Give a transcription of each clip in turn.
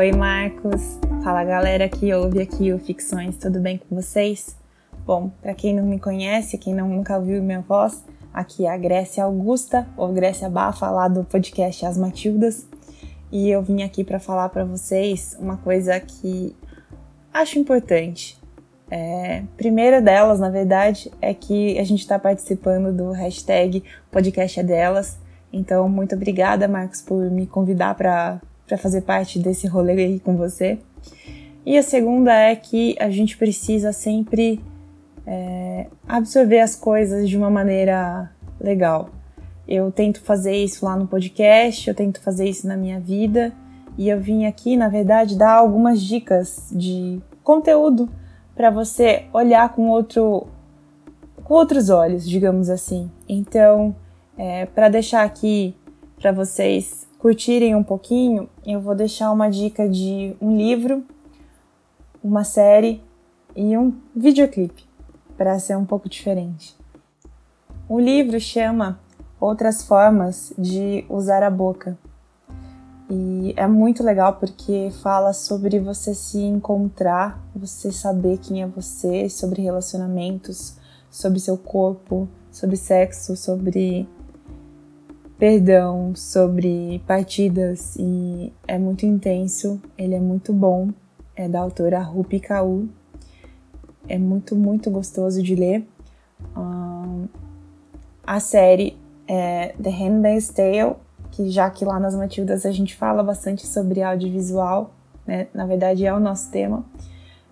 Oi, Marcos. Fala, galera que ouve aqui o Ficções, tudo bem com vocês? Bom, para quem não me conhece, quem não, nunca ouviu minha voz, aqui é a Grécia Augusta, ou Grécia Bafa, lá do podcast As Matildas. E eu vim aqui para falar para vocês uma coisa que acho importante. É, primeira delas, na verdade, é que a gente está participando do hashtag podcast é delas. Então, muito obrigada, Marcos, por me convidar para fazer parte desse rolê aí com você. E a segunda é que a gente precisa sempre é, absorver as coisas de uma maneira legal. Eu tento fazer isso lá no podcast, eu tento fazer isso na minha vida e eu vim aqui, na verdade, dar algumas dicas de conteúdo para você olhar com outro com outros olhos, digamos assim. Então, é, para deixar aqui para vocês curtirem um pouquinho, eu vou deixar uma dica de um livro, uma série e um videoclipe para ser um pouco diferente. O livro chama Outras Formas de Usar a Boca. E é muito legal porque fala sobre você se encontrar, você saber quem é você, sobre relacionamentos, sobre seu corpo, sobre sexo, sobre perdão, sobre partidas e é muito intenso, ele é muito bom, é da autora Rupi Kaur, é muito, muito gostoso de ler. a série é The Handmaid's Tale que já que lá nas Matildas a gente fala bastante sobre audiovisual, né? Na verdade é o nosso tema.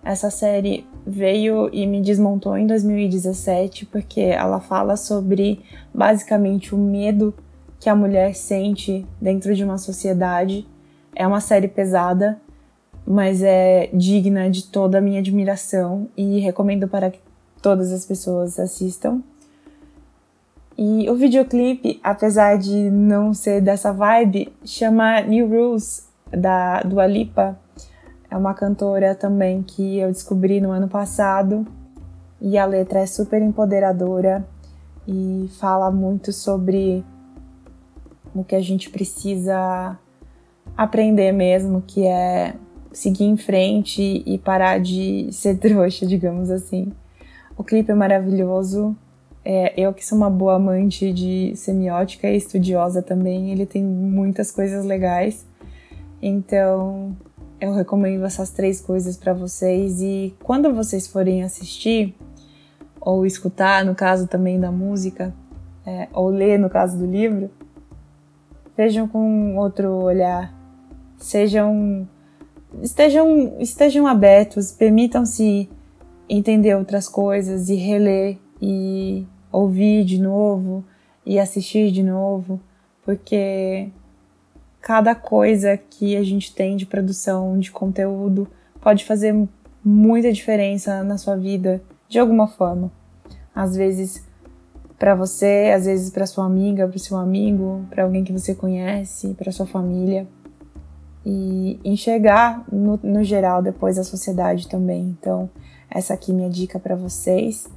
Essa série veio e me desmontou em 2017 porque ela fala sobre basicamente o medo que a mulher sente dentro de uma sociedade. É uma série pesada, mas é digna de toda a minha admiração e recomendo para que todas as pessoas assistam. E o videoclipe, apesar de não ser dessa vibe, chama New Rules, da Dua Lipa. É uma cantora também que eu descobri no ano passado. E a letra é super empoderadora e fala muito sobre o que a gente precisa aprender mesmo, que é seguir em frente e parar de ser trouxa, digamos assim. O clipe é maravilhoso, é, eu que sou uma boa amante de semiótica e estudiosa também, ele tem muitas coisas legais. Então, eu recomendo essas três coisas para vocês e quando vocês forem assistir ou escutar, no caso também da música, é, ou ler no caso do livro, vejam com outro olhar, sejam estejam estejam abertos, permitam-se entender outras coisas e reler e ouvir de novo e assistir de novo, porque cada coisa que a gente tem de produção de conteúdo pode fazer muita diferença na sua vida de alguma forma. Às vezes para você, às vezes para sua amiga, para seu amigo, para alguém que você conhece, para sua família. E enxergar no, no geral depois a sociedade também. Então, essa aqui é minha dica para vocês.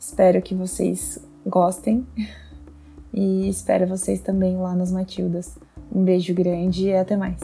Espero que vocês gostem e espero vocês também lá nas Matildas. Um beijo grande e até mais.